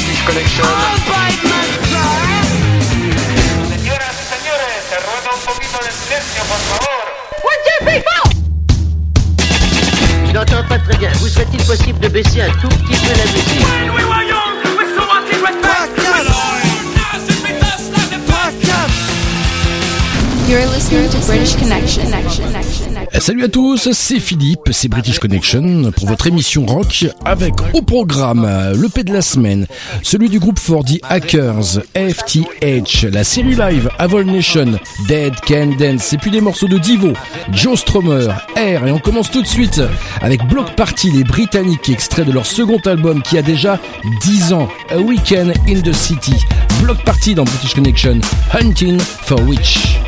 British Connection. Señoras y señores, se ruega un poquito de silencio, por favor. Je n'entends pas très bien. Vous serait-il possible de baisser un tout petit peu la musique You're listening to British Connection. Salut à tous, c'est Philippe, c'est British Connection pour votre émission rock avec au programme le P de la semaine, celui du groupe for the Hackers, FTH, la série live Avol Nation, Dead Can Dance et puis des morceaux de Divo, Joe Stromer, Air et on commence tout de suite avec Block Party, les Britanniques, extrait de leur second album qui a déjà 10 ans, A Weekend in the City. Block Party dans British Connection, Hunting for Witch.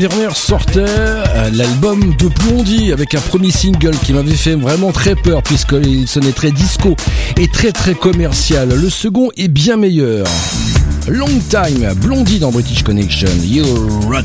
Dernière sortait euh, l'album de Blondie avec un premier single qui m'avait fait vraiment très peur puisqu'il sonnait très disco et très très commercial. Le second est bien meilleur. Long Time, Blondie dans British Connection, You Rock.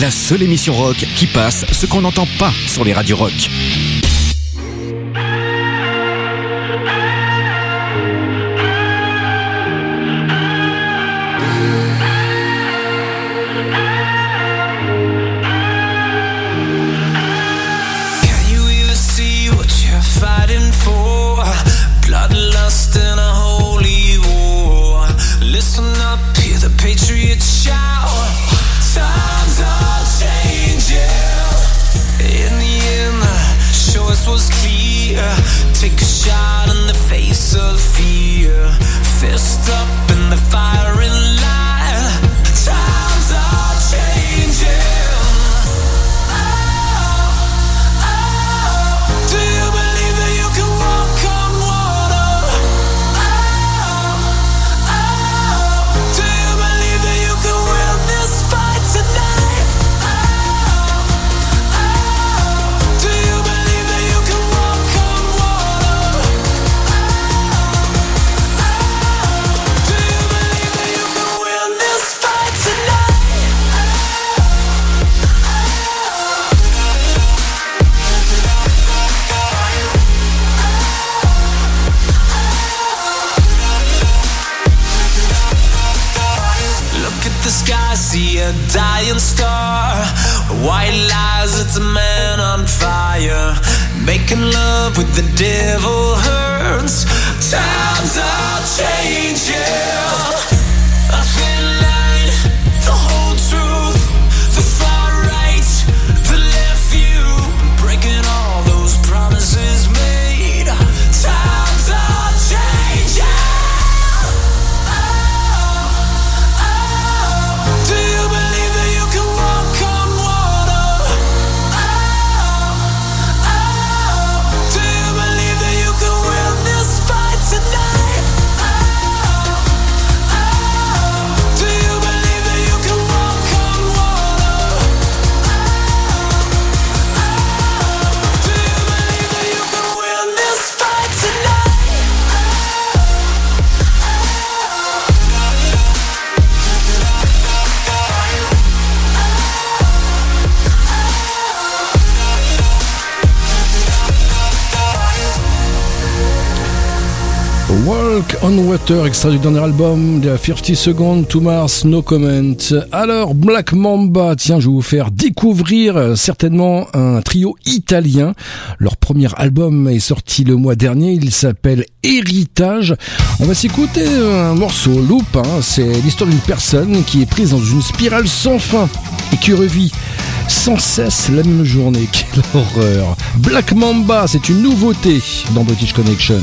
La seule émission rock qui passe ce qu'on n'entend pas sur les radios rock. Extrait du dernier album de 50 Seconds to Mars, No Comment. Alors, Black Mamba, tiens, je vais vous faire découvrir euh, certainement un trio italien. Leur premier album est sorti le mois dernier, il s'appelle Héritage. On va s'écouter un morceau, Loop, hein. c'est l'histoire d'une personne qui est prise dans une spirale sans fin et qui revit sans cesse la même journée. Quelle horreur Black Mamba, c'est une nouveauté dans British Connection.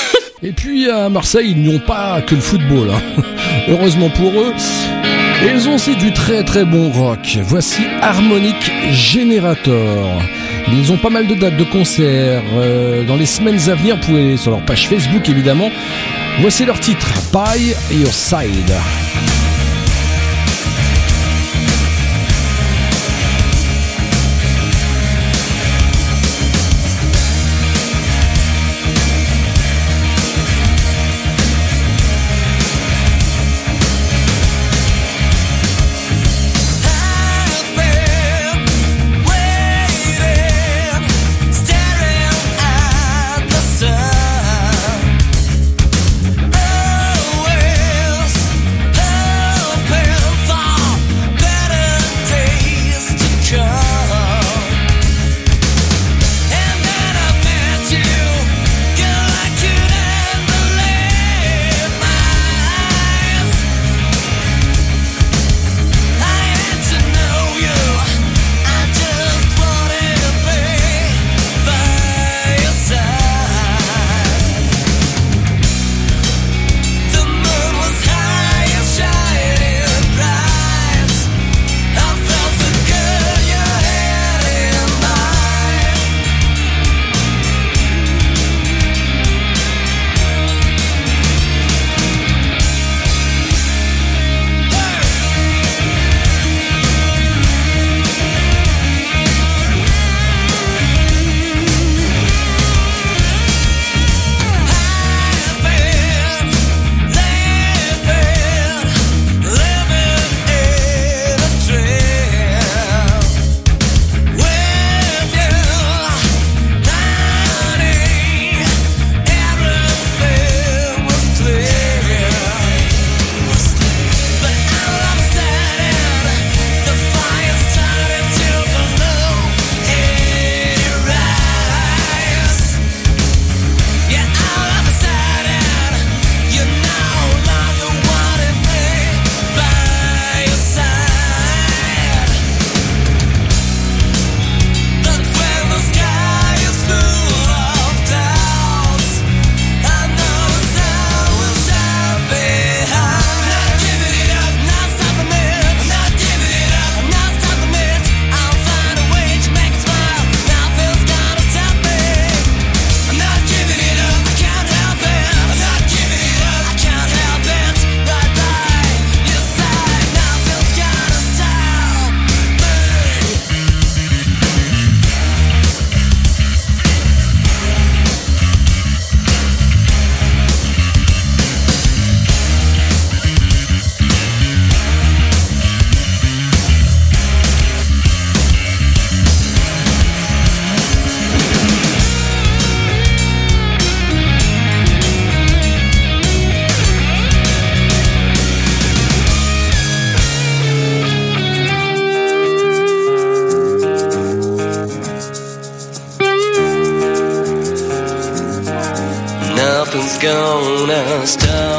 Et puis à Marseille, ils n'ont pas que le football. hein. Heureusement pour eux. Ils ont aussi du très très bon rock. Voici Harmonic Generator. Ils ont pas mal de dates de concerts. euh, dans les semaines à venir, vous pouvez aller sur leur page Facebook évidemment. Voici leur titre, By Your Side. Gonna stop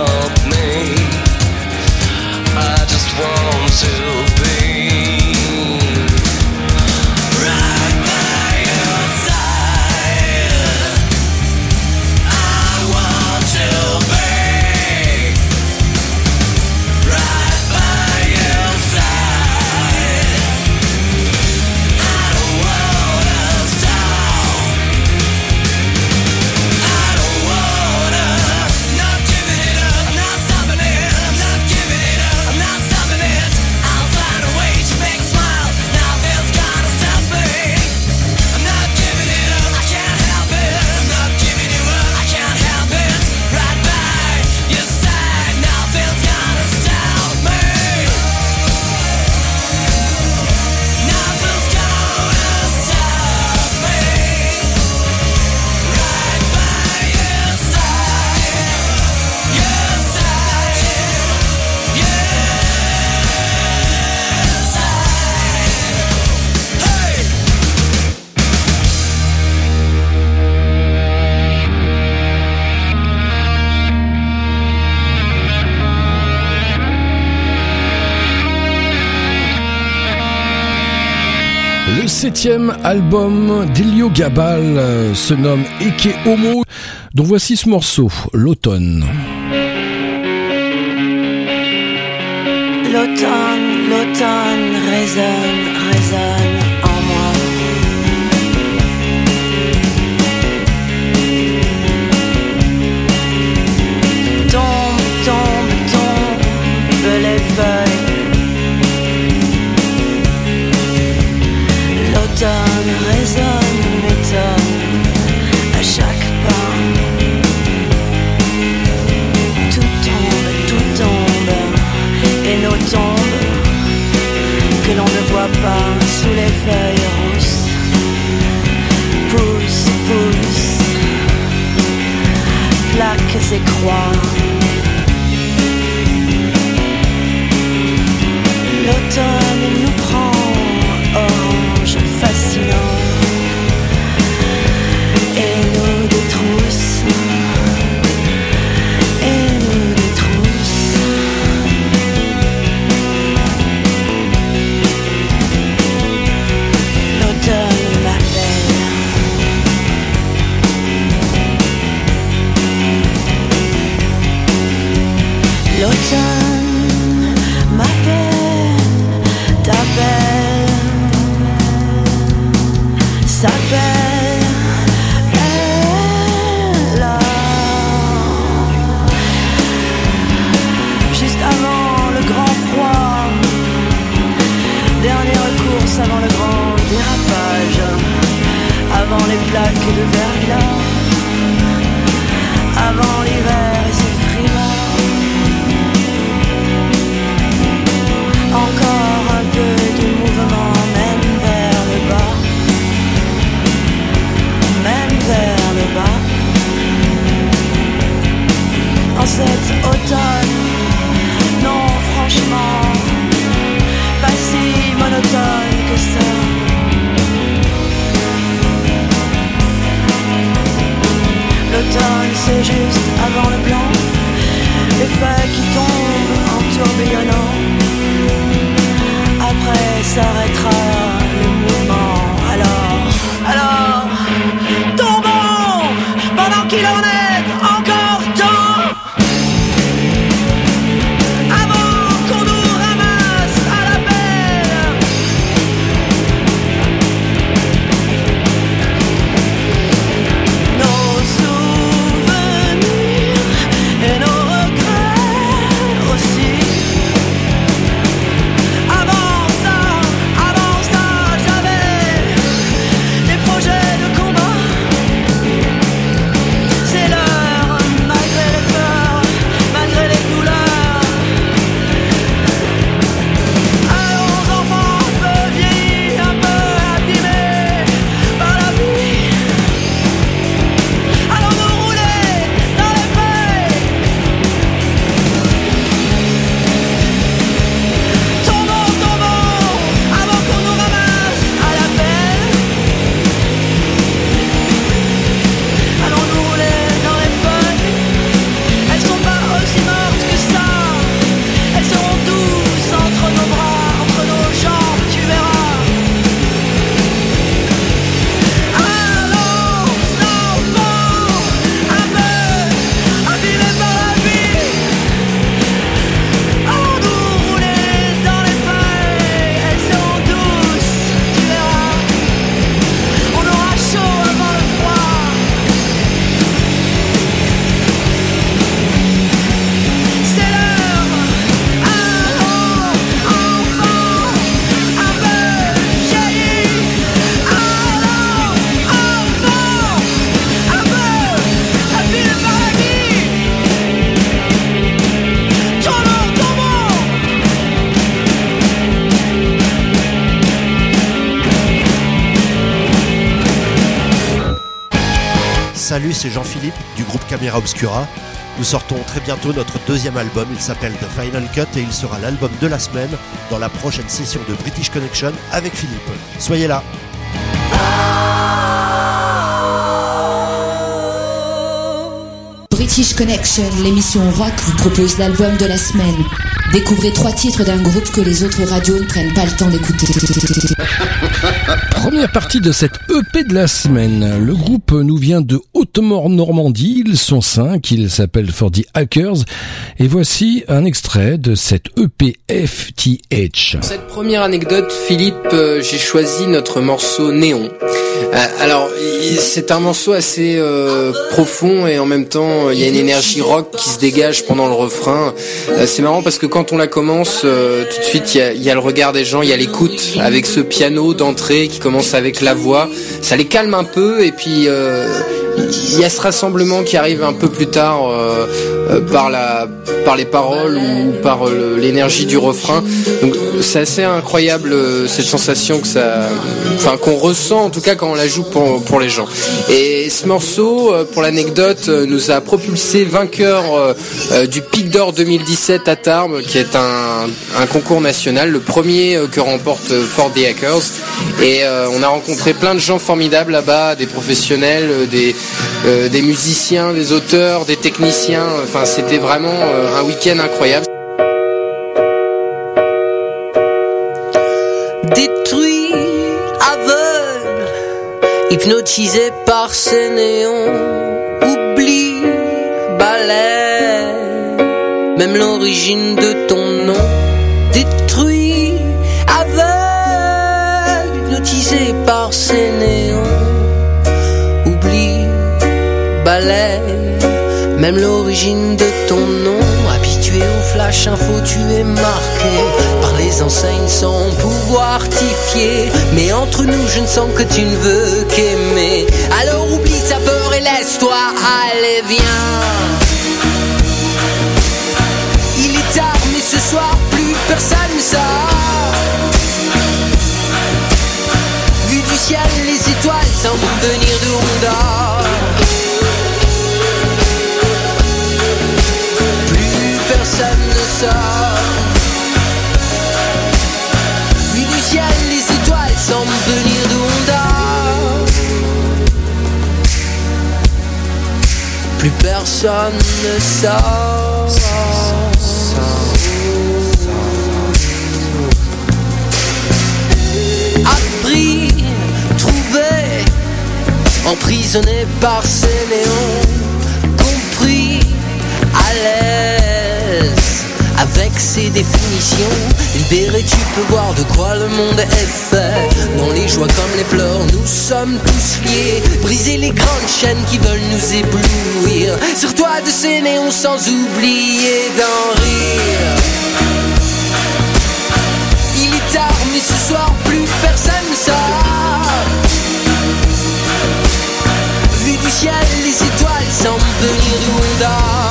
septième album d'Elio Gabal euh, se nomme Eke Homo, dont voici ce morceau, l'automne. L'automne, l'automne résonne, résonne. Pousse, pousse, plaque c'est croix l'automne. le verglas avant l'hiver et ses frimas. Encore un peu de mouvement, même vers le bas, même vers le bas. En cet automne. Obscura. Nous sortons très bientôt notre deuxième album, il s'appelle The Final Cut et il sera l'album de la semaine dans la prochaine session de British Connection avec Philippe. Soyez là British Connection, l'émission rock, vous propose l'album de la semaine. Découvrez trois titres d'un groupe que les autres radios ne prennent pas le temps d'écouter. Première partie de cette EP de la semaine. Le groupe nous vient de Haute-Mort Normandie. Ils sont cinq. Ils s'appellent For the Hackers. Et voici un extrait de cette E EP FTH. Cette première anecdote, Philippe, euh, j'ai choisi notre morceau Néon. Euh, alors, c'est un morceau assez euh, profond et en même temps, il y a une énergie rock qui se dégage pendant le refrain. C'est marrant parce que quand on la commence, tout de suite, il y y a le regard des gens, il y a l'écoute avec ce piano d'entrée qui commence avec la voix. Ça les calme un peu et puis il y a ce rassemblement qui arrive un peu plus tard euh, euh, par la par les paroles ou par euh, l'énergie du refrain. C'est assez incroyable cette sensation que ça, enfin qu'on ressent en tout cas quand on la joue pour pour les gens. Et ce morceau, pour l'anecdote, nous a propulsé vainqueur du Pic d'Or 2017 à Tarbes, qui est un, un concours national, le premier que remporte euh, For the Hackers. Et on a rencontré plein de gens formidables là-bas, des professionnels, des euh, des musiciens, des auteurs, des techniciens. Enfin, c'était vraiment euh, un week-end incroyable. détruit, aveugle, hypnotisé par ces néons, oublie, balai, même l'origine de ton nom, détruit, aveugle, hypnotisé par ces néons, même l'origine de ton nom, habitué au flash info, tu es marqué par les enseignes sans pouvoir t'y fier. Mais entre nous, je ne sens que tu ne veux qu'aimer. Alors oublie ta peur et laisse-toi aller, viens. Il est tard, mais ce soir, plus personne ne sort. Vu du ciel, les étoiles semblent venir personne ne sort. Appris, trouvé, emprisonné par ces néons, avec ses définitions. Libéré, tu peux voir de quoi le monde est fait. Dans les joies comme les pleurs, nous sommes tous liés. Briser les grandes chaînes qui veulent nous éblouir. Sur toi de ces néons sans oublier d'en rire. Il est tard, mais ce soir plus personne ne sort. Vu du ciel, les étoiles semblent venir Honda. Plus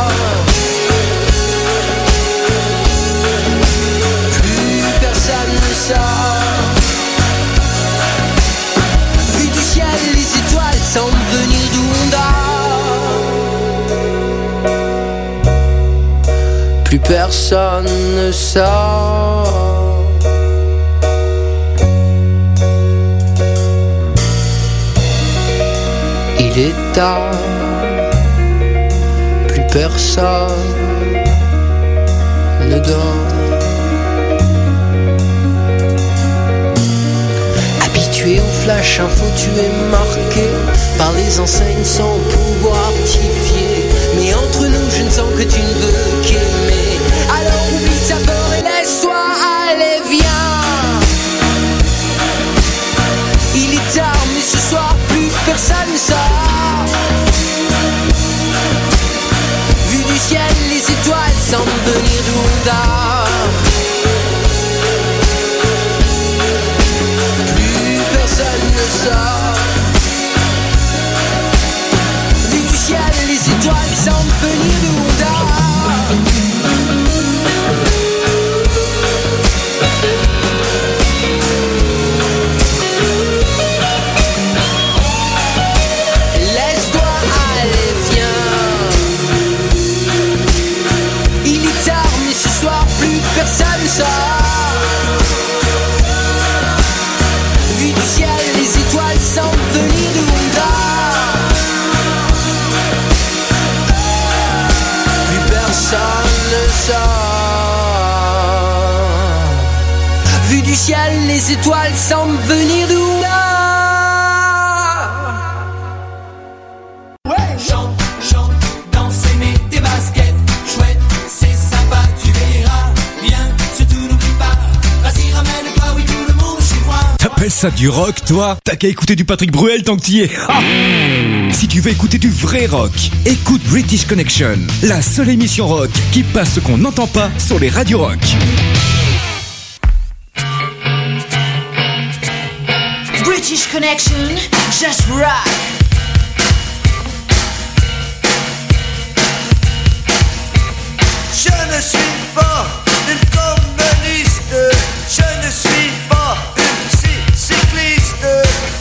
personne ne sort. Il est tard, plus personne ne dort. Habitué au flash info, tu es marqué par les enseignes sans pouvoir t'y fier. Mais entre nous, je ne sens que tu ne veux venir les étoiles semblent venir d'où Ouais, chante, chante, danse, mets tes baskets. Chouette, c'est sympa, tu verras. Viens, surtout n'oublie pas. Vas-y, ramène-toi, oui, tout le monde chez moi. T'appelles ça du rock, toi? T'as qu'à écouter du Patrick Bruel tant que t'y es. Si tu veux écouter du vrai rock, écoute British Connection, la seule émission rock qui passe ce qu'on n'entend pas sur les radios rock. connection, just rock. Je ne suis pas une communiste, je ne suis pas une cycliste,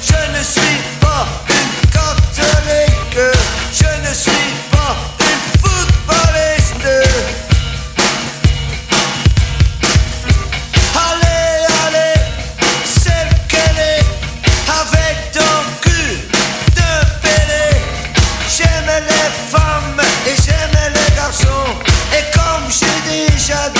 je ne suis pas une catholique, je ne suis each.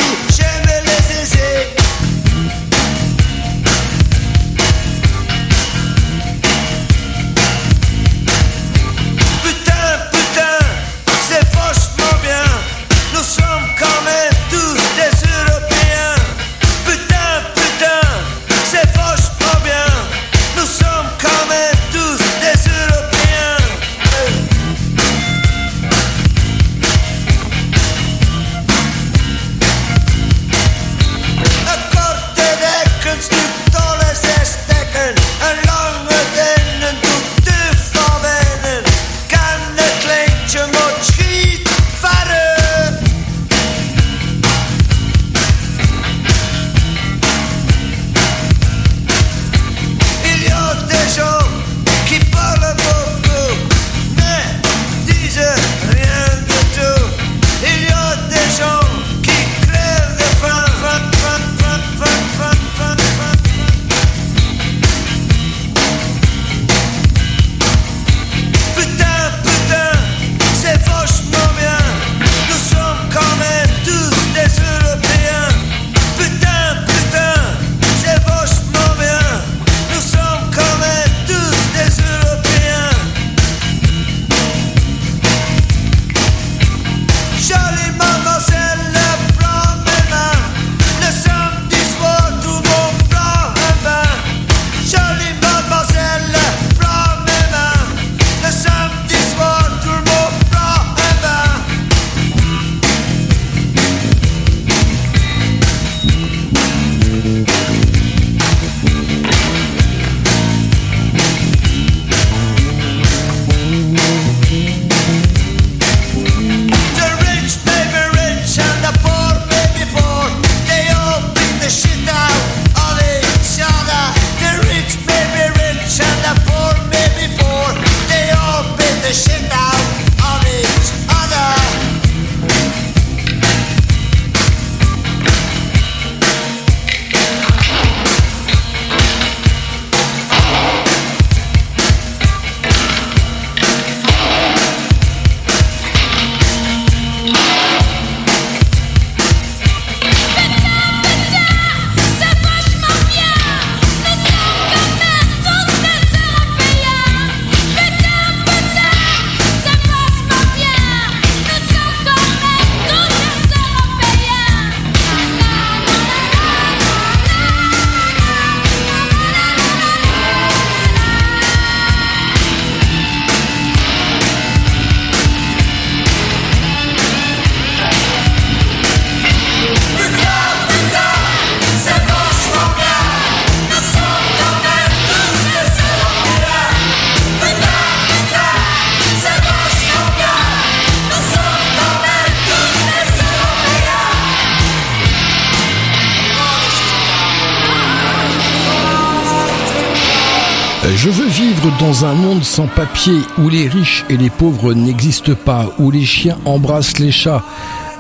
sans papier où les riches et les pauvres n'existent pas, où les chiens embrassent les chats.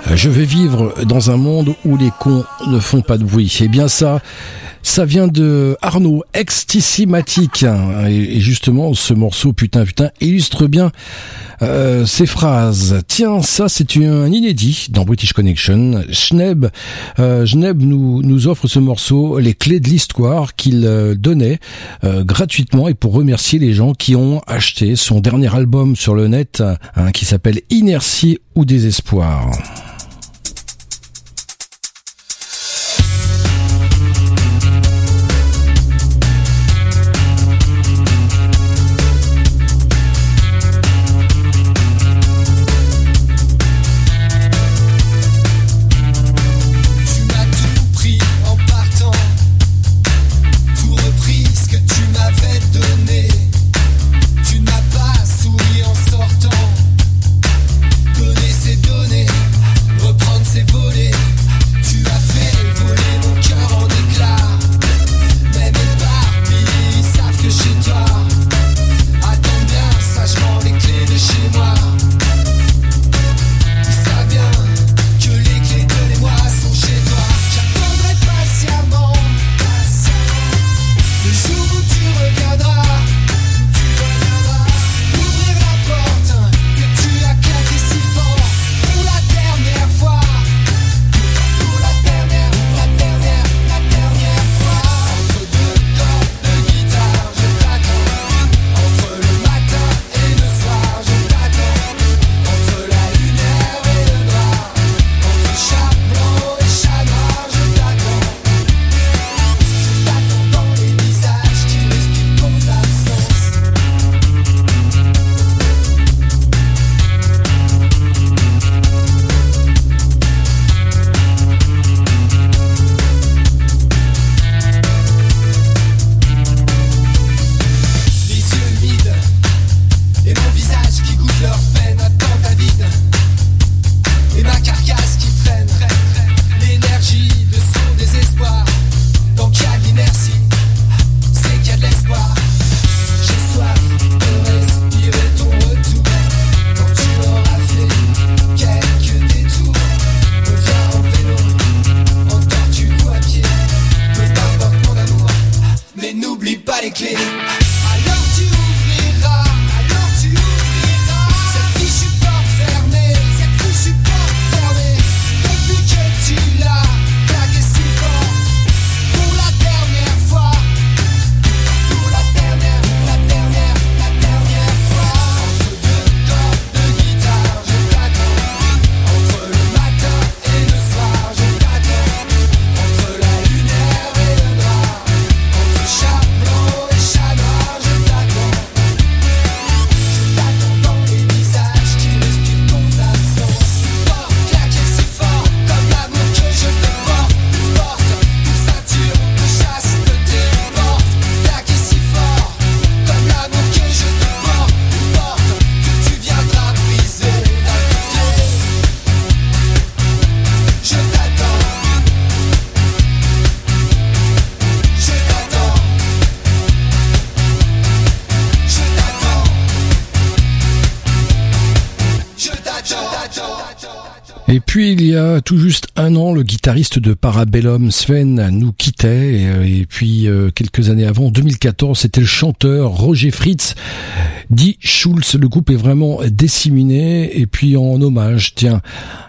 Euh, je vais vivre dans un monde où les cons ne font pas de bruit. Et bien ça, ça vient de Arnaud, Extissimatique. Et, justement, ce morceau, putain, putain, illustre bien euh, ces phrases. Tiens, ça, c'est un inédit dans British Connection. Schneb, euh, nous, nous offre ce morceau, les clés de l'histoire qu'il euh, donnait euh, gratuitement et pour remercier les gens qui ont acheté son dernier album sur le net hein, qui s'appelle Inertie ou Désespoir. tout juste un an, le guitariste de Parabellum Sven nous quittait. Euh, et, puis euh, quelques années avant, 2014, c'était le chanteur Roger Fritz, dit Schulz. Le groupe est vraiment disséminé. Et puis en hommage, tiens,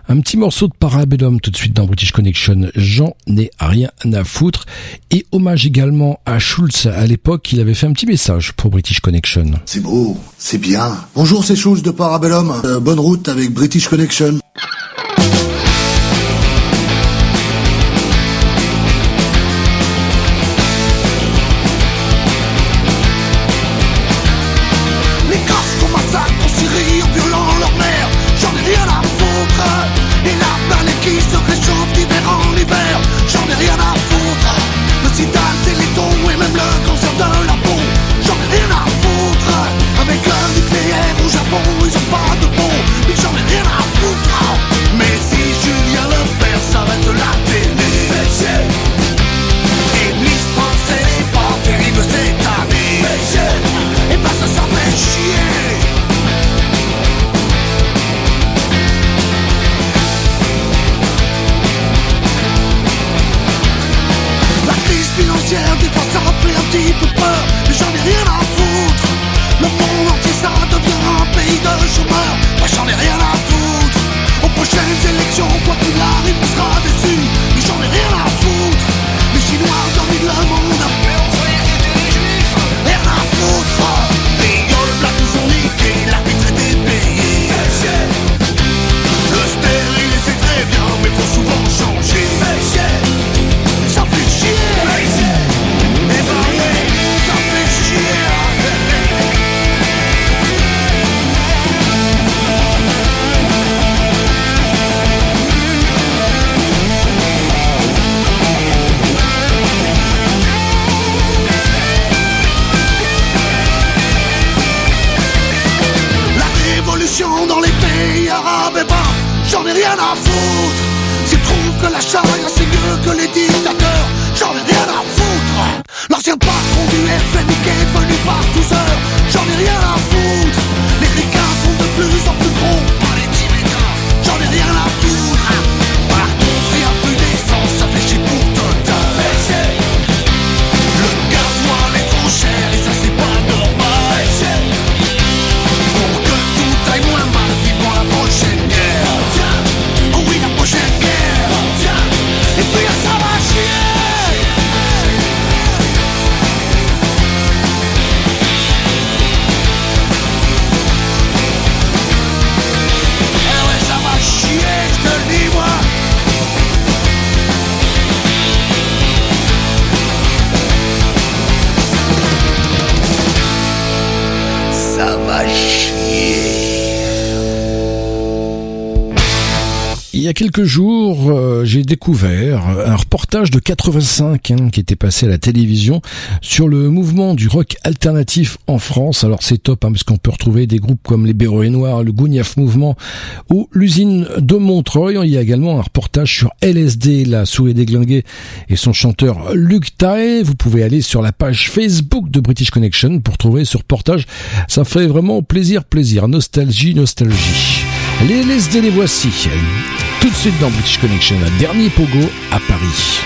un petit morceau de Parabellum tout de suite dans British Connection. J'en ai rien à foutre. Et hommage également à Schulz. À l'époque, il avait fait un petit message pour British Connection. C'est beau, c'est bien. Bonjour, c'est Schulz de Parabellum. Euh, bonne route avec British Connection. Quelques jours, euh, j'ai découvert un reportage de 85 hein, qui était passé à la télévision sur le mouvement du rock alternatif en France. Alors c'est top hein, parce qu'on peut retrouver des groupes comme les Béroés Noirs, le Gouniaf Mouvement ou l'usine de Montreuil. Il y a également un reportage sur LSD, la souris déglinguée et son chanteur Luc Tae. Vous pouvez aller sur la page Facebook de British Connection pour trouver ce reportage. Ça fait vraiment plaisir, plaisir. Nostalgie, nostalgie. Les LSD les voici. Tout de suite dans British Connection, un dernier pogo à Paris.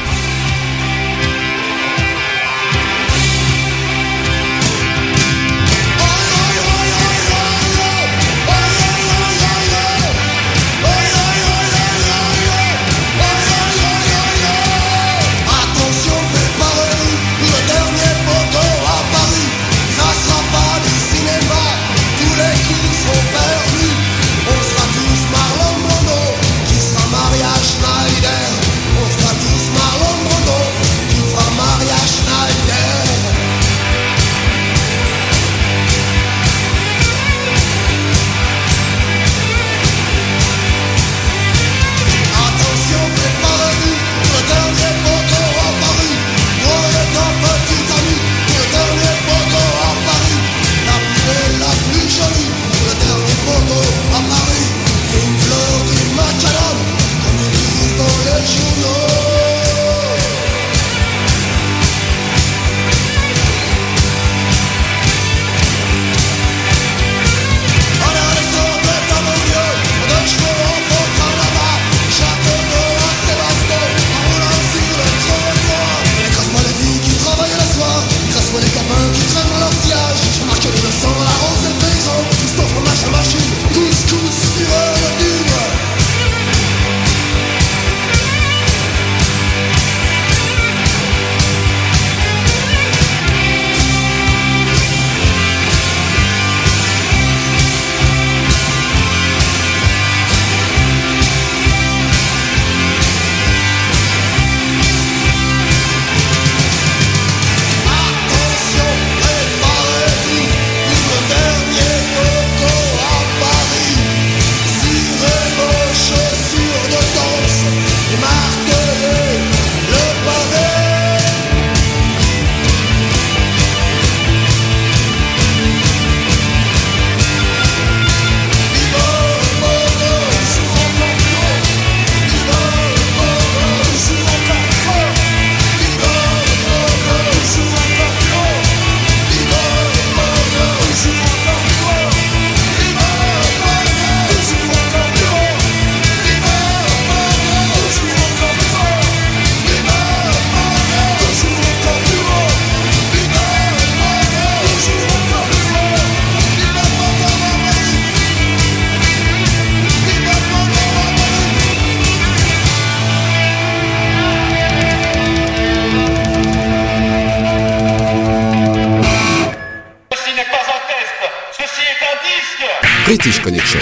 British Connection.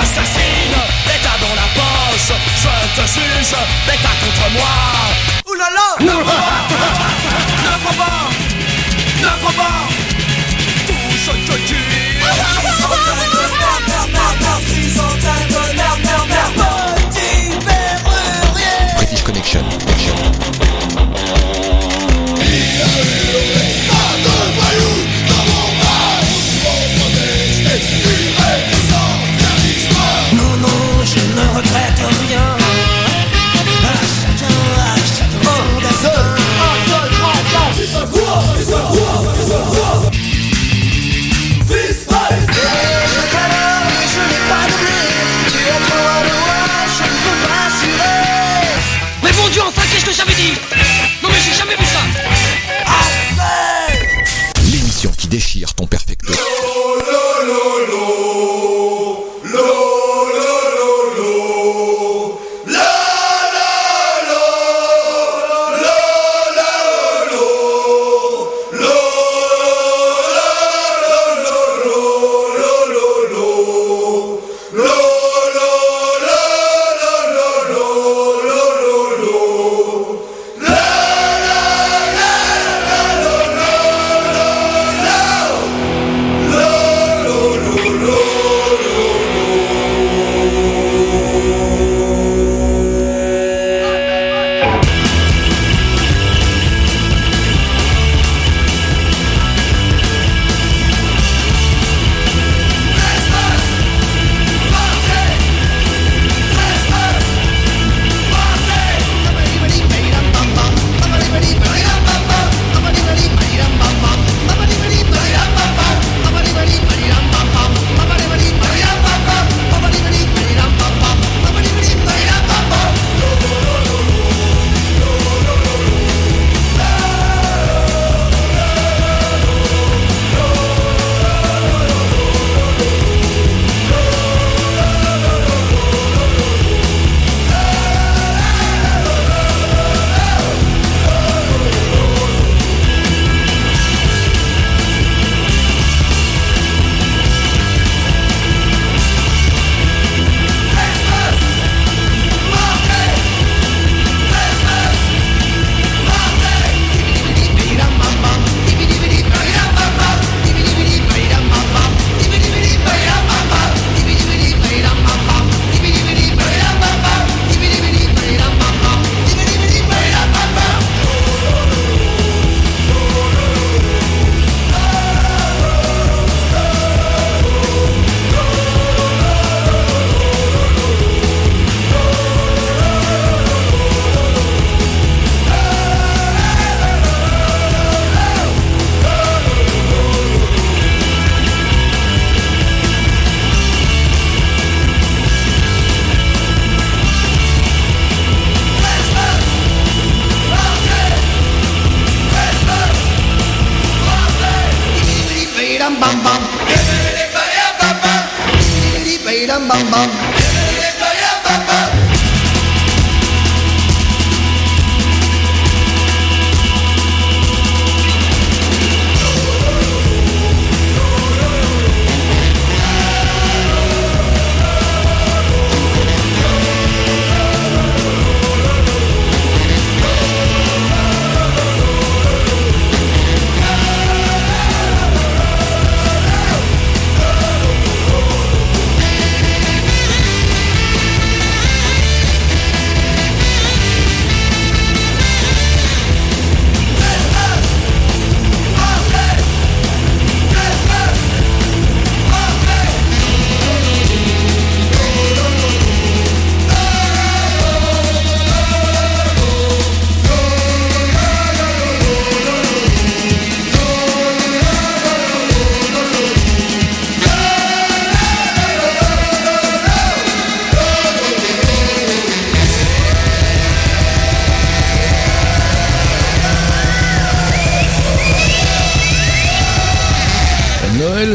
Assassine, dans la poche, je te juge, contre moi. Oulala, ne crois pas, ne pas, ne pas,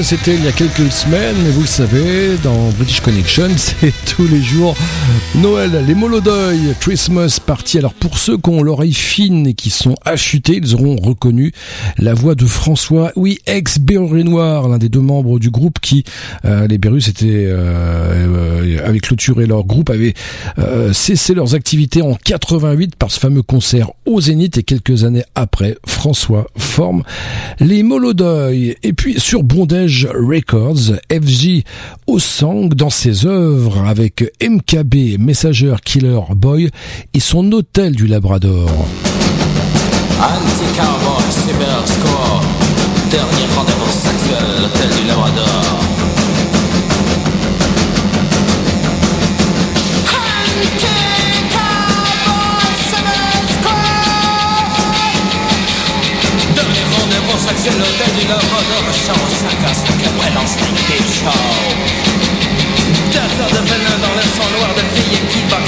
c'était il y a quelques semaines, mais vous le savez, dans British Connection, c'est tous les jours Noël, les Molodeuil, Christmas Party. Alors pour ceux qui ont l'oreille fine et qui sont affûtés, ils auront reconnu la voix de François, oui, ex-Berry Noir, l'un des deux membres du groupe qui, euh, les Berus étaient, euh, euh, avaient clôturé leur groupe, avaient euh, cessé leurs activités en 88 par ce fameux concert au Zénith et quelques années après, François forme les Molodeuil. Et puis sur Bondage Records, FJ Osang dans ses œuvres avec MKB, Messenger Killer Boy et son hôtel du Labrador. Anti-cowboy, cyber score. Dernier rendez-vous sexuel, l'hôtel du Labrador. Dernier rendez-vous sexuel, l'hôtel du Labrador. Chambre 5 à 5 après l'enseigne des shows. Terreur de venin dans le sang noir de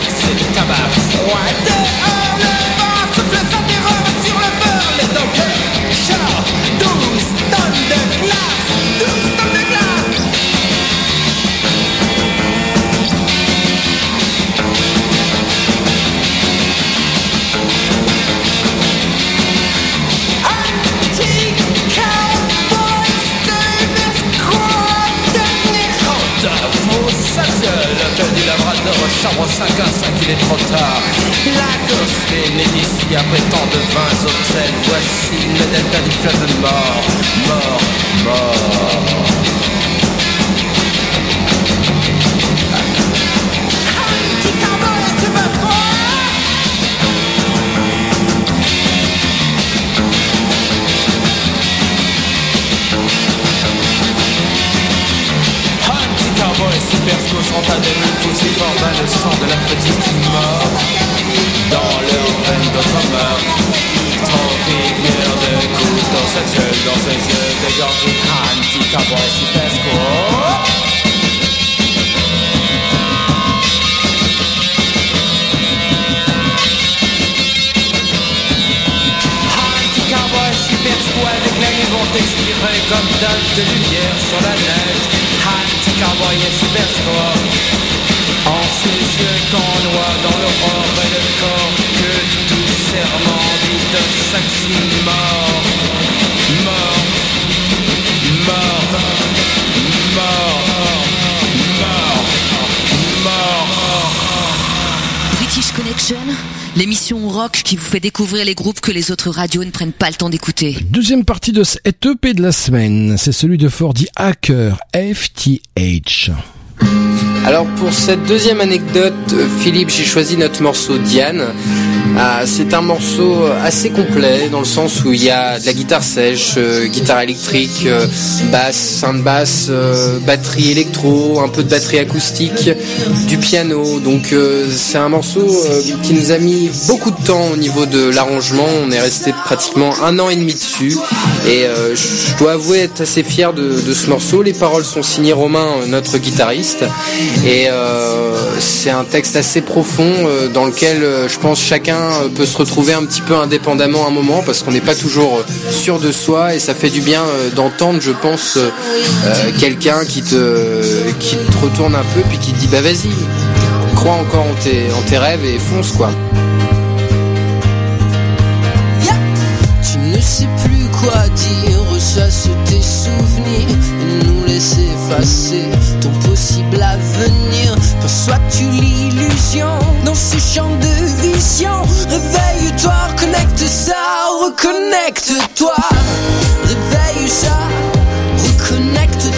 et de tabac froid. Dehors L'hôtel du Labrador, chambre 5 à 5, il est trop tard. La Gosseline est ici après tant de vins hôtels. Voici le delta du fleuve mort, mort, mort. Sont à demi tous le sang de la petite mort. Dans leur veine d'autres meurtres Trop figure de couteau sexuel dans ses yeux dégorgés Anti-cowboy, super scout Anti-cowboy, expirer comme dalle de lumière sur la neige. Anti-cowboy et super squad, en ses yeux qu'on noie dans l'aurore et le corps. Que tout serment dit de sexy mort. Mort, mort, mort, mort, mort. British Connection, l'émission rock qui vous fait découvrir les groupes que les autres radios ne prennent pas le temps d'écouter. Deuxième partie de cet EP de la semaine, c'est celui de Fordy Hacker, FTH. Alors pour cette deuxième anecdote, euh, Philippe, j'ai choisi notre morceau Diane. Ah, c'est un morceau assez complet dans le sens où il y a de la guitare sèche, euh, guitare électrique, euh, basse, synth basse, euh, batterie électro, un peu de batterie acoustique, du piano. Donc euh, c'est un morceau euh, qui nous a mis beaucoup de temps au niveau de l'arrangement. On est resté pratiquement un an et demi dessus et euh, je dois avouer être assez fier de, ce morceau. Les paroles sont signées Romain, euh, notre guitariste, et euh, c'est un texte assez profond euh, dans lequel euh, je pense chacun peut se retrouver un petit peu indépendamment à un moment parce qu'on n'est pas toujours sûr de soi et ça fait du bien d'entendre, je pense, quelqu'un qui te qui te retourne un peu puis qui te dit bah vas-y, crois encore en tes en tes rêves et fonce quoi. Ton possible avenir. Perçois-tu l'illusion? Dans ce champ de vision Réveille-toi, reconnecte ça, reconnecte-toi. Réveille ça, reconnecte-toi.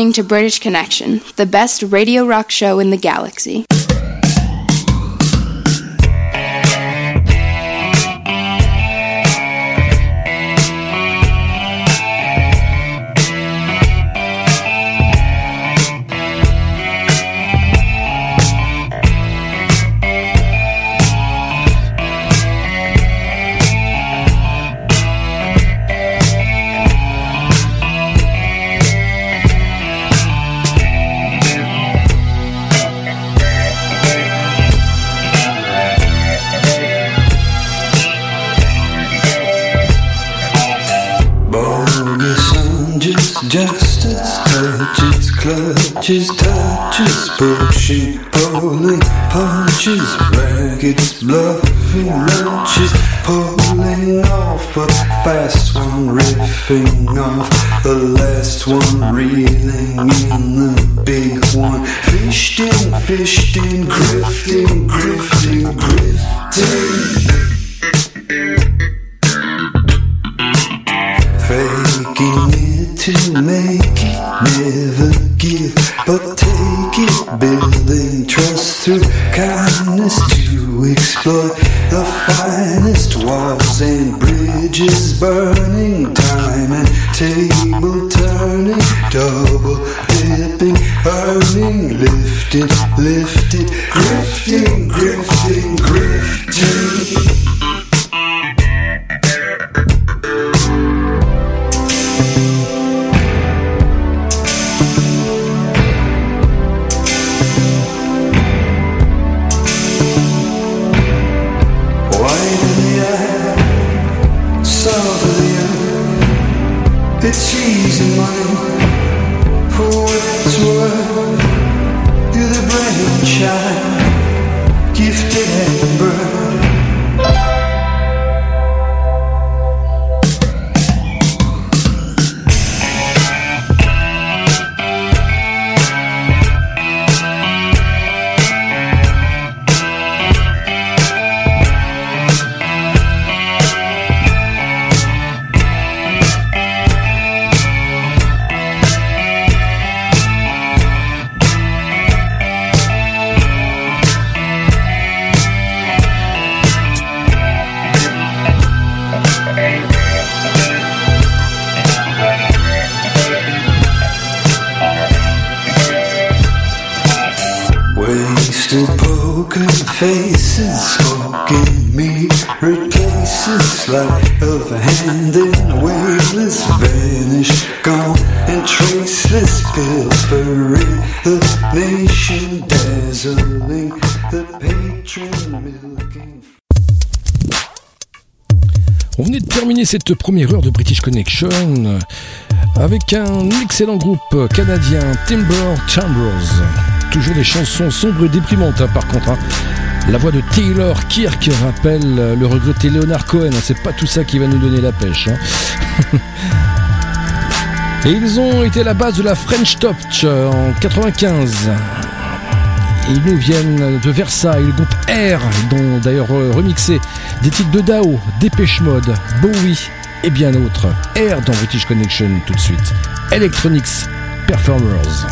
Listening to British Connection, the best radio rock show in the galaxy. Clutches, touches, pushing, pulling, punches, ragged, bluffing lunches, pulling off a fast one, riffing off the last one, reeling in the big one, fished in, fished in, grifting, grifting, grifting. Faces, smoking mirrored cases like of a hand in waveless vanish, gone and traceless, pilfering the nation, dazzling the patron, milking. On venait de terminer cette première heure de British Connection avec un excellent groupe canadien, Timber Chambers. Toujours des chansons sombres et déprimantes, hein, par contre. hein. La voix de Taylor Kirk rappelle le regretté Leonard Cohen. hein. C'est pas tout ça qui va nous donner la pêche. Et ils ont été la base de la French Touch en 95. Ils nous viennent de Versailles, le groupe R, dont d'ailleurs remixé des titres de Dao, Dépêche Mode, Bowie et bien d'autres. R dans British Connection tout de suite. Electronics Performers.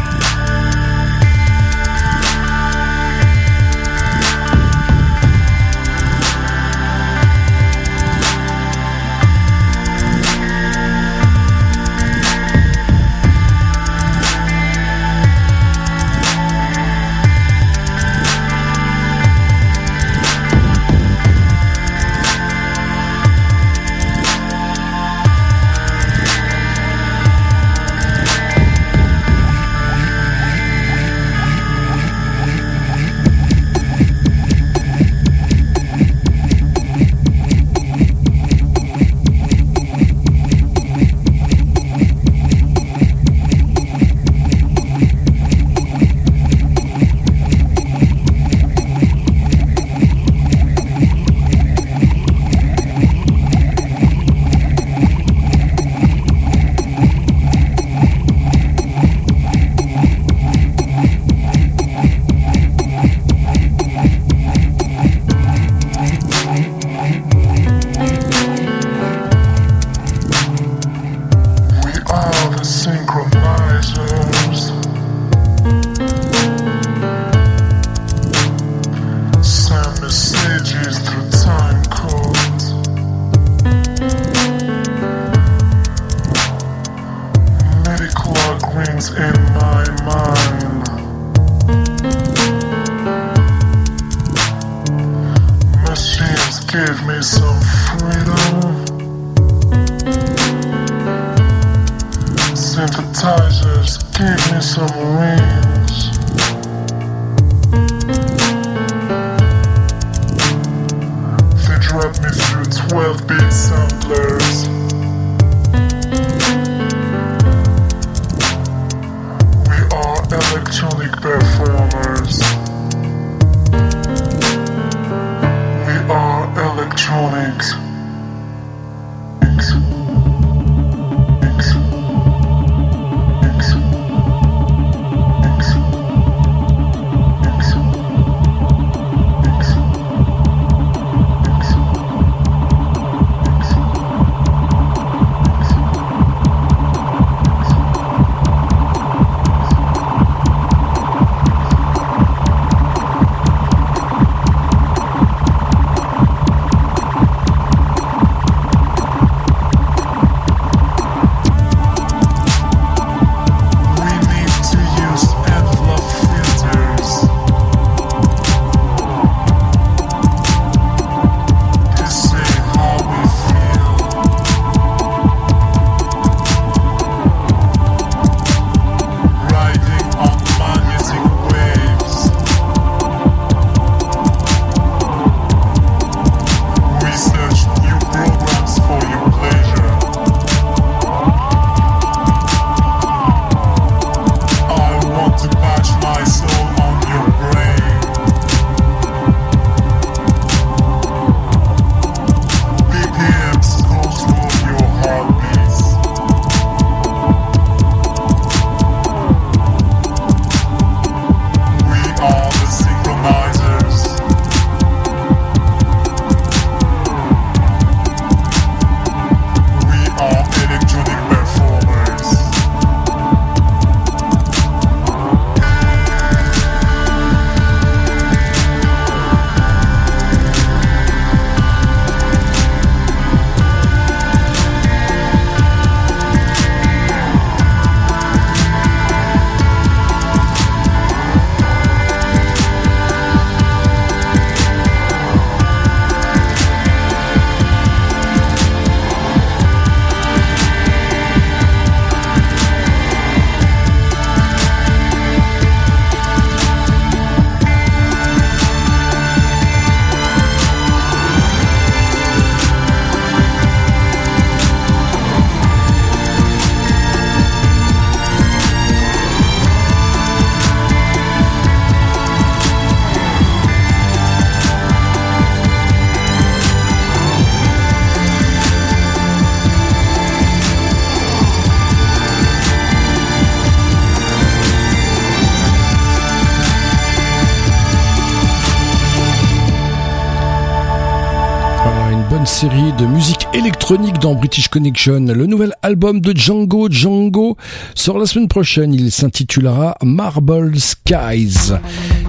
série de musique électronique dans British Connection. Le nouvel album de Django Django sort la semaine prochaine. Il s'intitulera Marble Skies.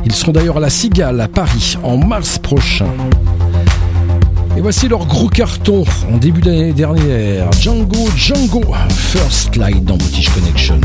Ils seront d'ailleurs à la Cigale à Paris en mars prochain. Et voici leur gros carton en début d'année dernière. Django Django, First Light dans British Connection.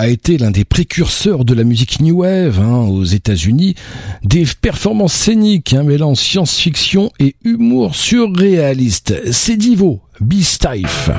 a été l'un des précurseurs de la musique new wave hein, aux États-Unis. Des performances scéniques hein, mêlant science-fiction et humour surréaliste. C'est Divo, Beastife.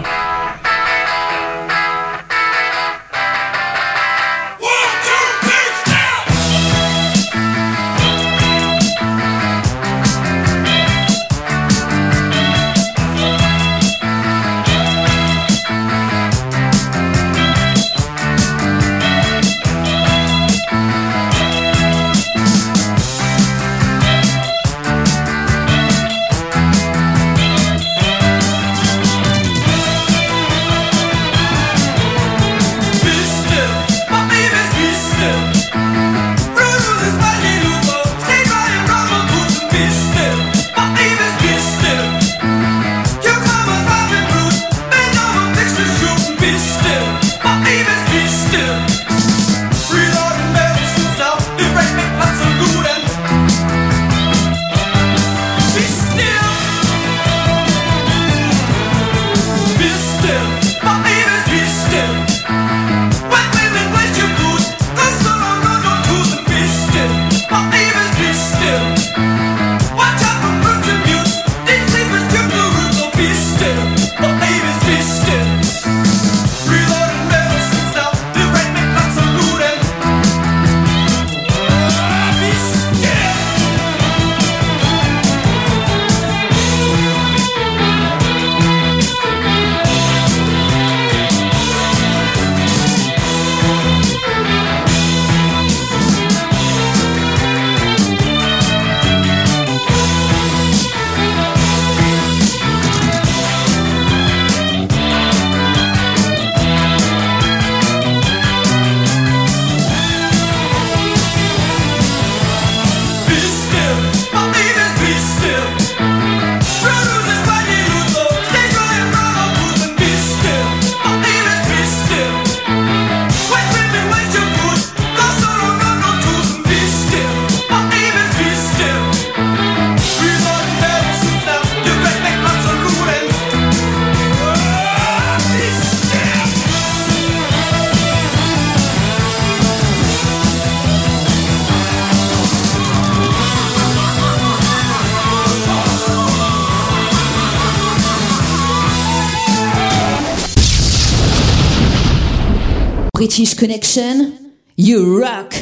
British Connection, you rock!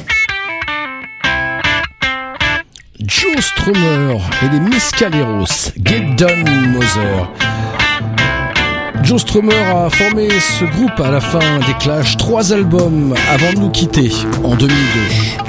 Joe Strummer et les Miscaleros, Get Done Mother. Joe Strummer a formé ce groupe à la fin des Clash, trois albums avant de nous quitter en 2002.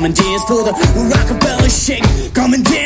Come and dance for the Rockefeller shake. Come and dance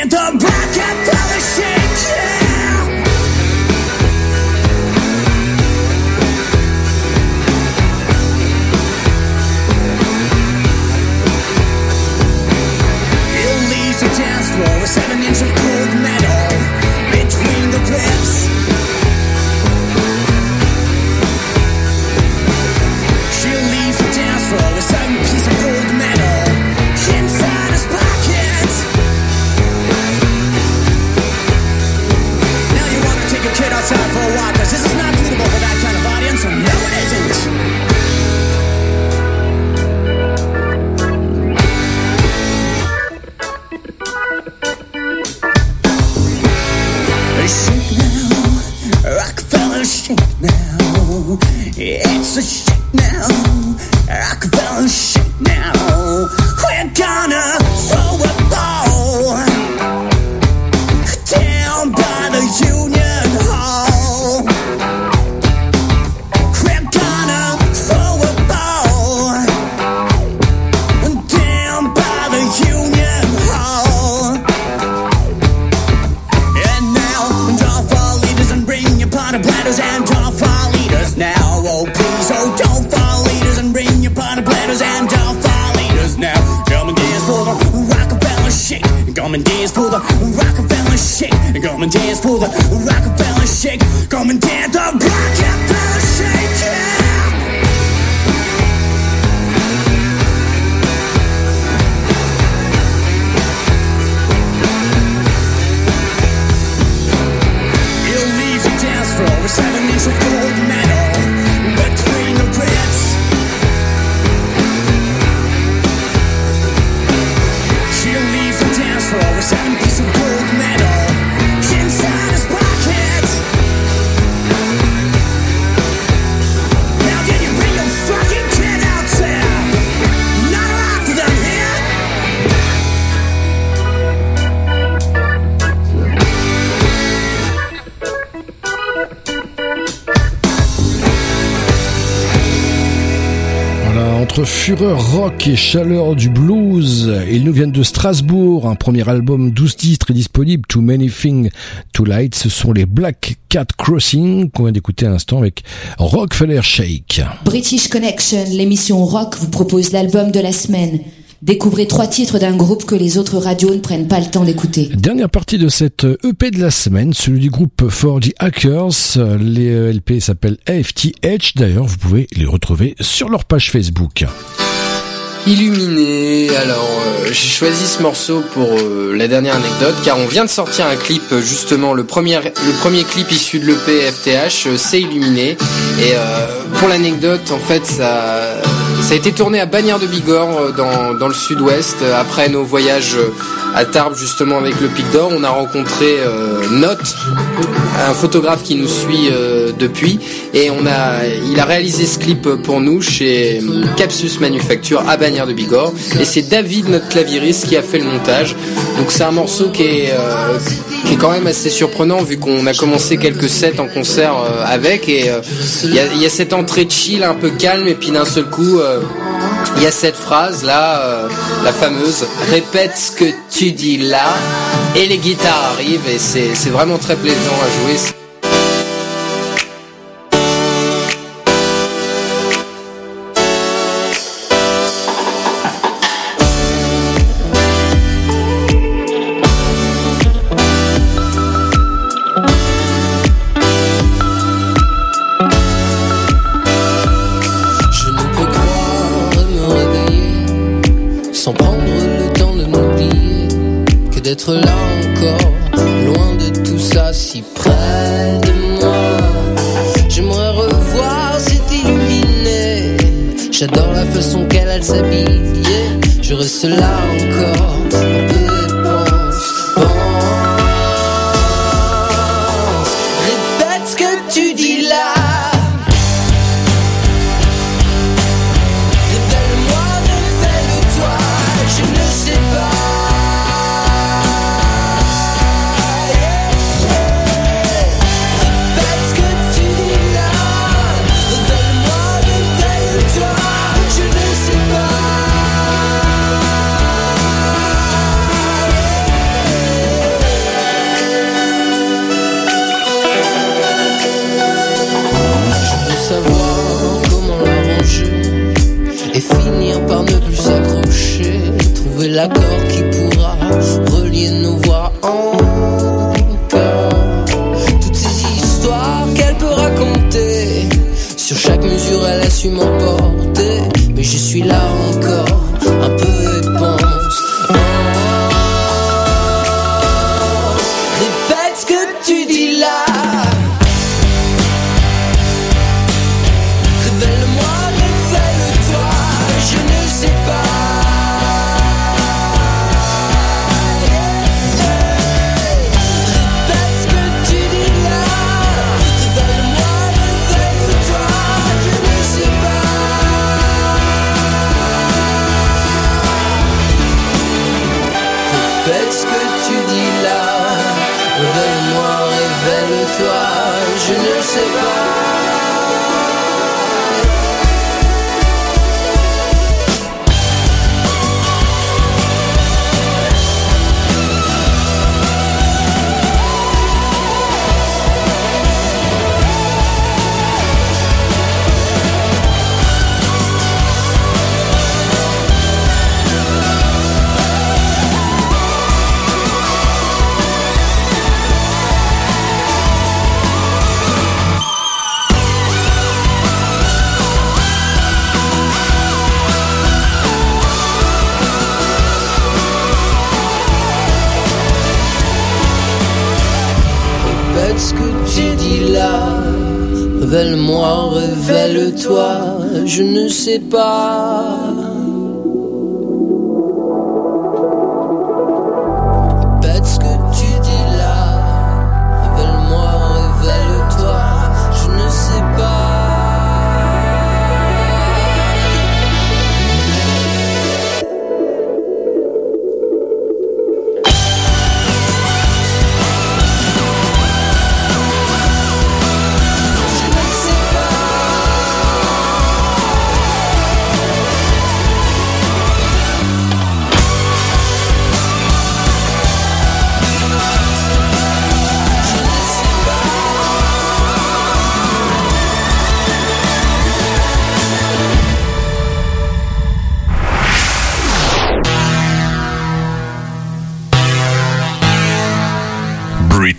et chaleur du blues, ils nous viennent de Strasbourg. Un premier album 12 titres est disponible, Too Many Things to Light. Ce sont les Black Cat Crossing qu'on vient d'écouter à l'instant avec Rockefeller Shake. British Connection, l'émission rock, vous propose l'album de la semaine. Découvrez trois titres d'un groupe que les autres radios ne prennent pas le temps d'écouter. Dernière partie de cette EP de la semaine, celui du groupe 4D Hackers. Les euh, LP s'appellent AFTH. D'ailleurs, vous pouvez les retrouver sur leur page Facebook. Illuminé. Alors, euh, j'ai choisi ce morceau pour euh, la dernière anecdote, car on vient de sortir un clip, euh, justement, le premier, le premier clip issu de l'EP FTH, euh, c'est Illuminé. Et pour l'anecdote, en fait, ça, ça a été tourné à Bagnères de Bigorre, dans, dans le sud-ouest. Après nos voyages à Tarbes, justement, avec le Pic d'Or, on a rencontré Note, un photographe qui nous suit depuis, et on a, il a réalisé ce clip pour nous chez Capsus Manufacture à Bagnères de Bigorre, et c'est David, notre clavieriste, qui a fait le montage. Donc c'est un morceau qui est, euh, qui est quand même assez surprenant vu qu'on a commencé quelques sets en concert euh, avec, et euh, il y, a, cette entrée chill un peu calme, et puis d'un seul coup, il y a cette phrase là, la fameuse répète ce que tu dis là, et les guitares arrivent et c'est vraiment très plaisant à jouer.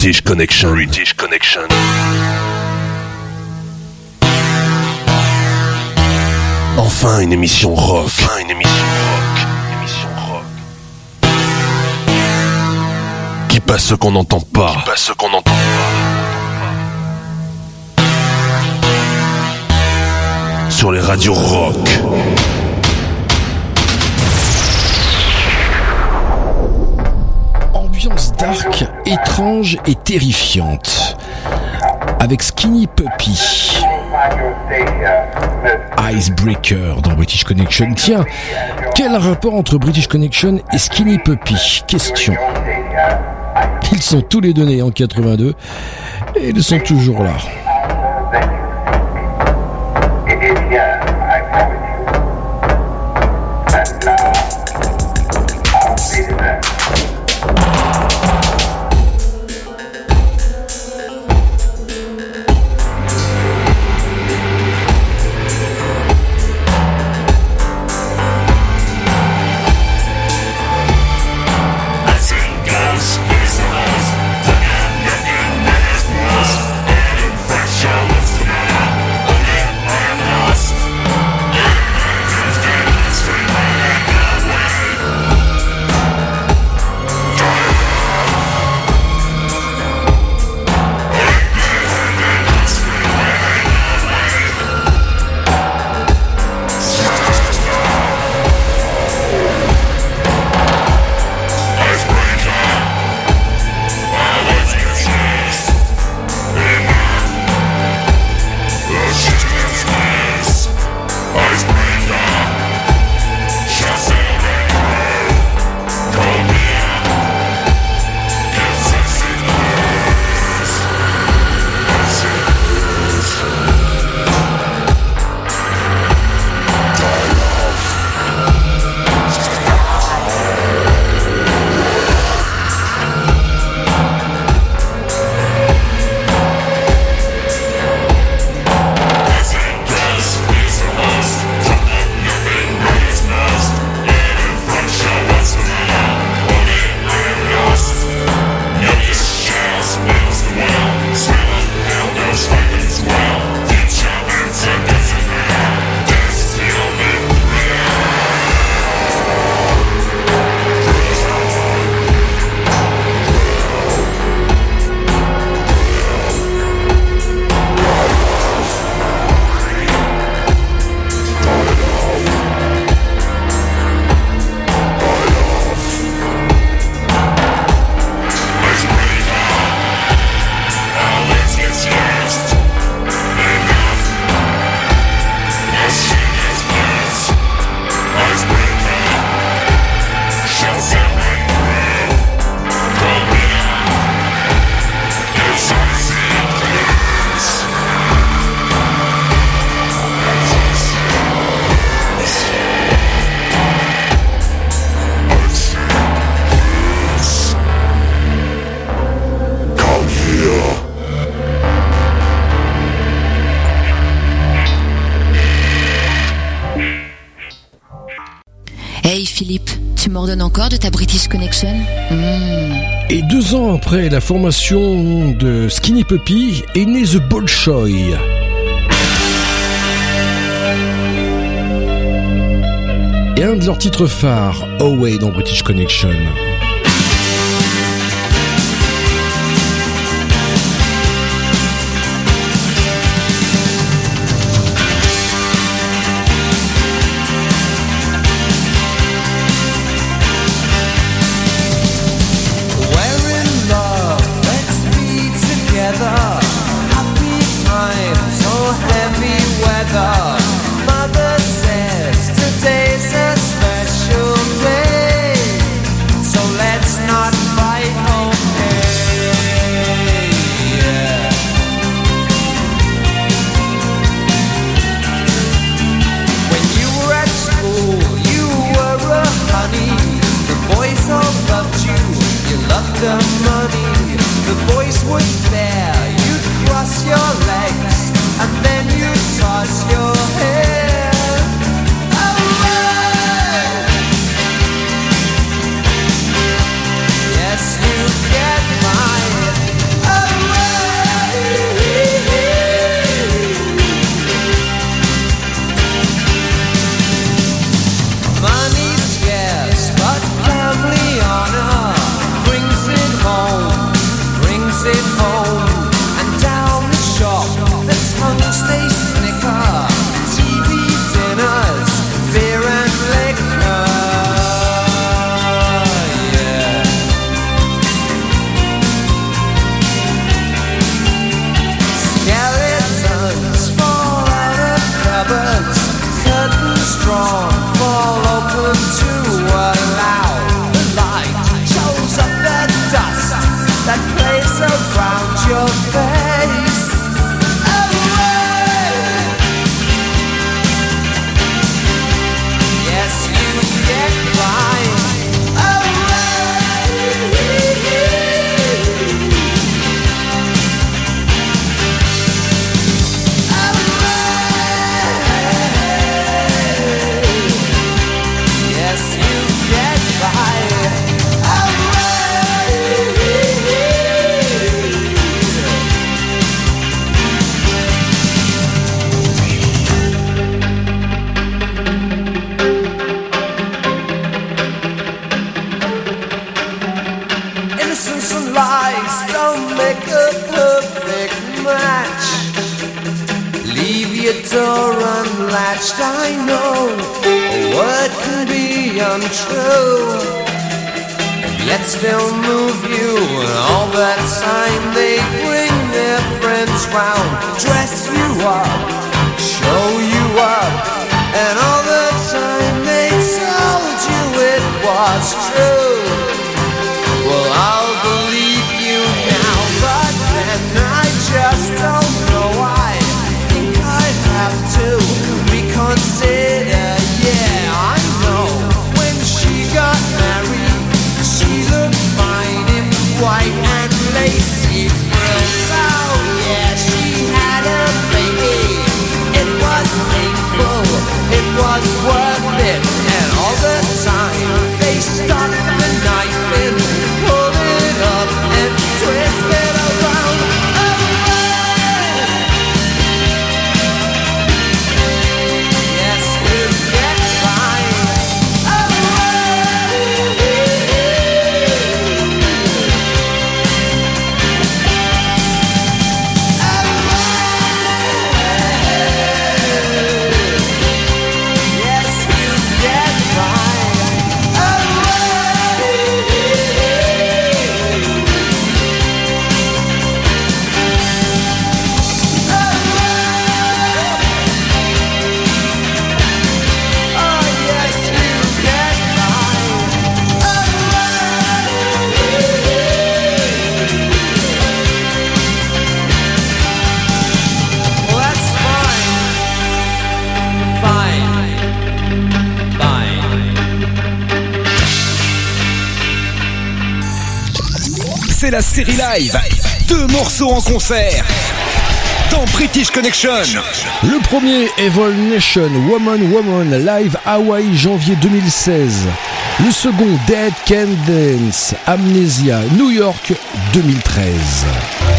British Connection. British Connection. Enfin une émission rock. Enfin une émission rock. Émission rock. Qui passe ce qu'on n'entend pas. Qui passe ce qu'on n'entend pas. Sur les radios rock. dark, étrange et terrifiante. Avec Skinny Puppy. Icebreaker dans British Connection. Tiens, quel rapport entre British Connection et Skinny Puppy? Question. Ils sont tous les donnés en 82 et ils sont toujours là. Philippe, tu m'ordonnes encore de ta British Connection? Hmm. Et deux ans après la formation de Skinny Puppy est né The Bolshoi. Et un de leurs titres phares, Away dans British Connection. Deux morceaux en concert. Dans British Connection. Le premier, Evol Nation, Woman Woman, live Hawaii, janvier 2016. Le second, Dead Can Dance, Amnesia, New York, 2013.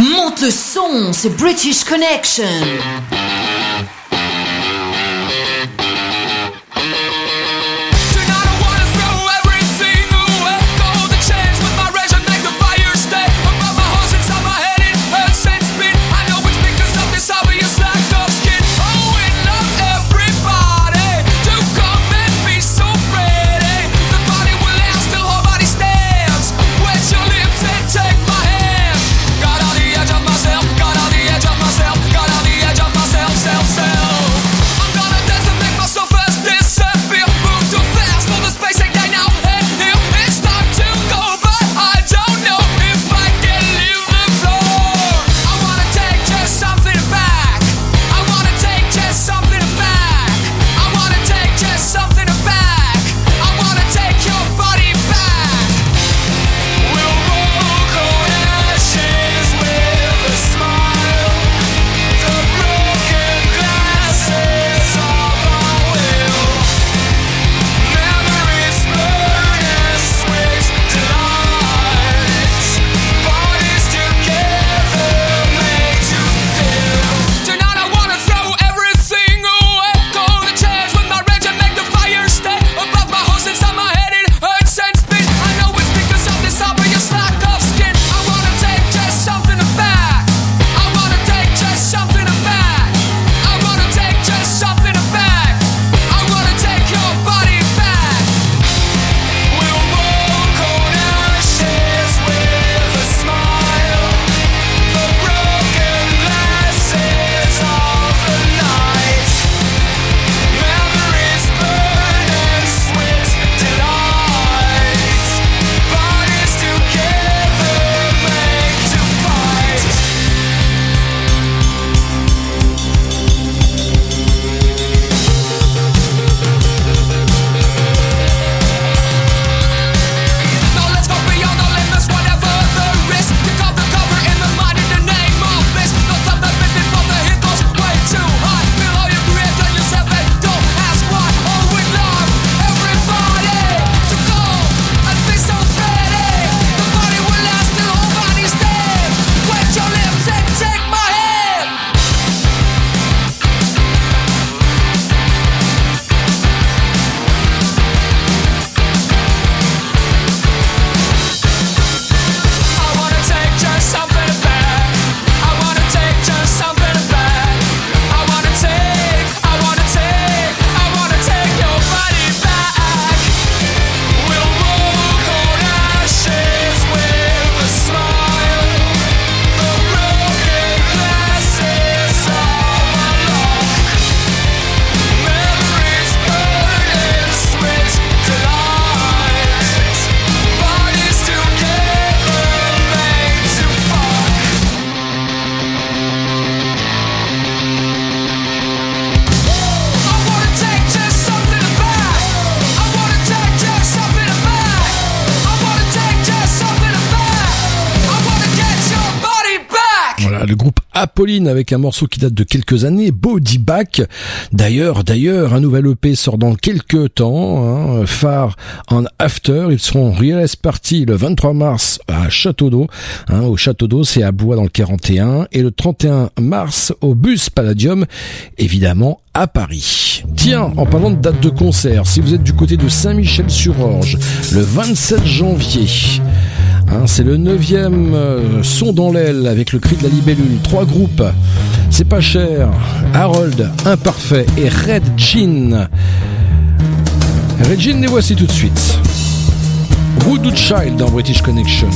Monte le son, c'est British Connection. Apolline avec un morceau qui date de quelques années, Body Back. D'ailleurs, d'ailleurs, un nouvel EP sort dans quelques temps, hein, Phare and After. Ils seront Realize Party le 23 mars à Château d'Eau. Hein, au Château d'Eau, c'est à Bois dans le 41. Et le 31 mars au Bus Palladium, évidemment à Paris. Tiens, en parlant de date de concert, si vous êtes du côté de Saint-Michel-sur-Orge, le 27 janvier, Hein, c'est le neuvième euh, son dans l'aile avec le cri de la libellule. Trois groupes. C'est pas cher. Harold, Imparfait et Red Jean. Red Jean, les voici tout de suite. Voodoo Child dans British Connection.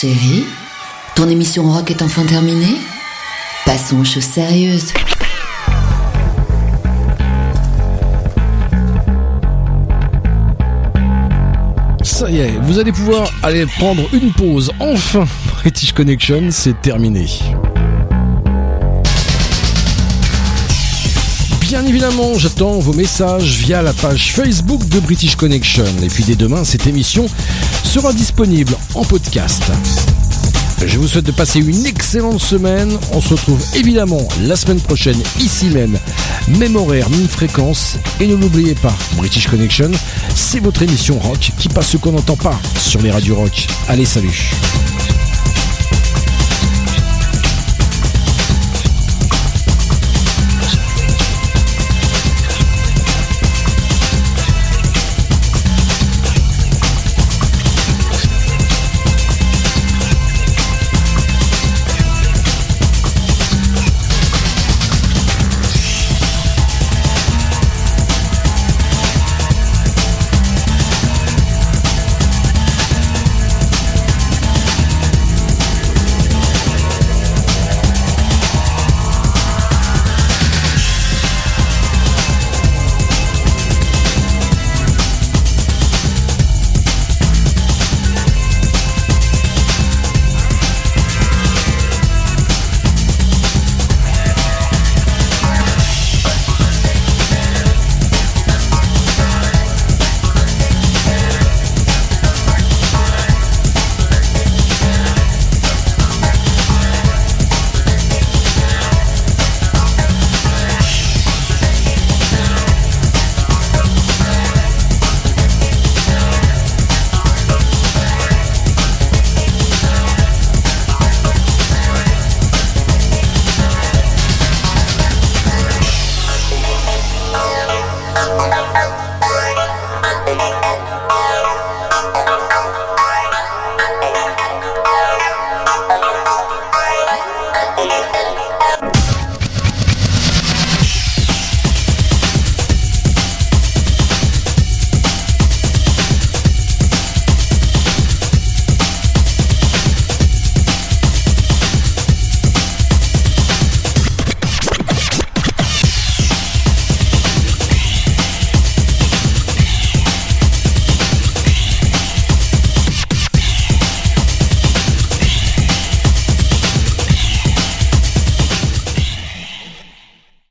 Chérie, ton émission rock est enfin terminée Passons aux choses sérieuses. Ça y est, vous allez pouvoir aller prendre une pause. Enfin, British Connection, c'est terminé. Bien évidemment, j'attends vos messages via la page Facebook de British Connection. Et puis dès demain, cette émission sera disponible en podcast. Je vous souhaite de passer une excellente semaine. On se retrouve évidemment la semaine prochaine ici même. Même horaire, même fréquence. Et ne l'oubliez pas, British Connection, c'est votre émission rock qui passe ce qu'on n'entend pas sur les radios rock. Allez, salut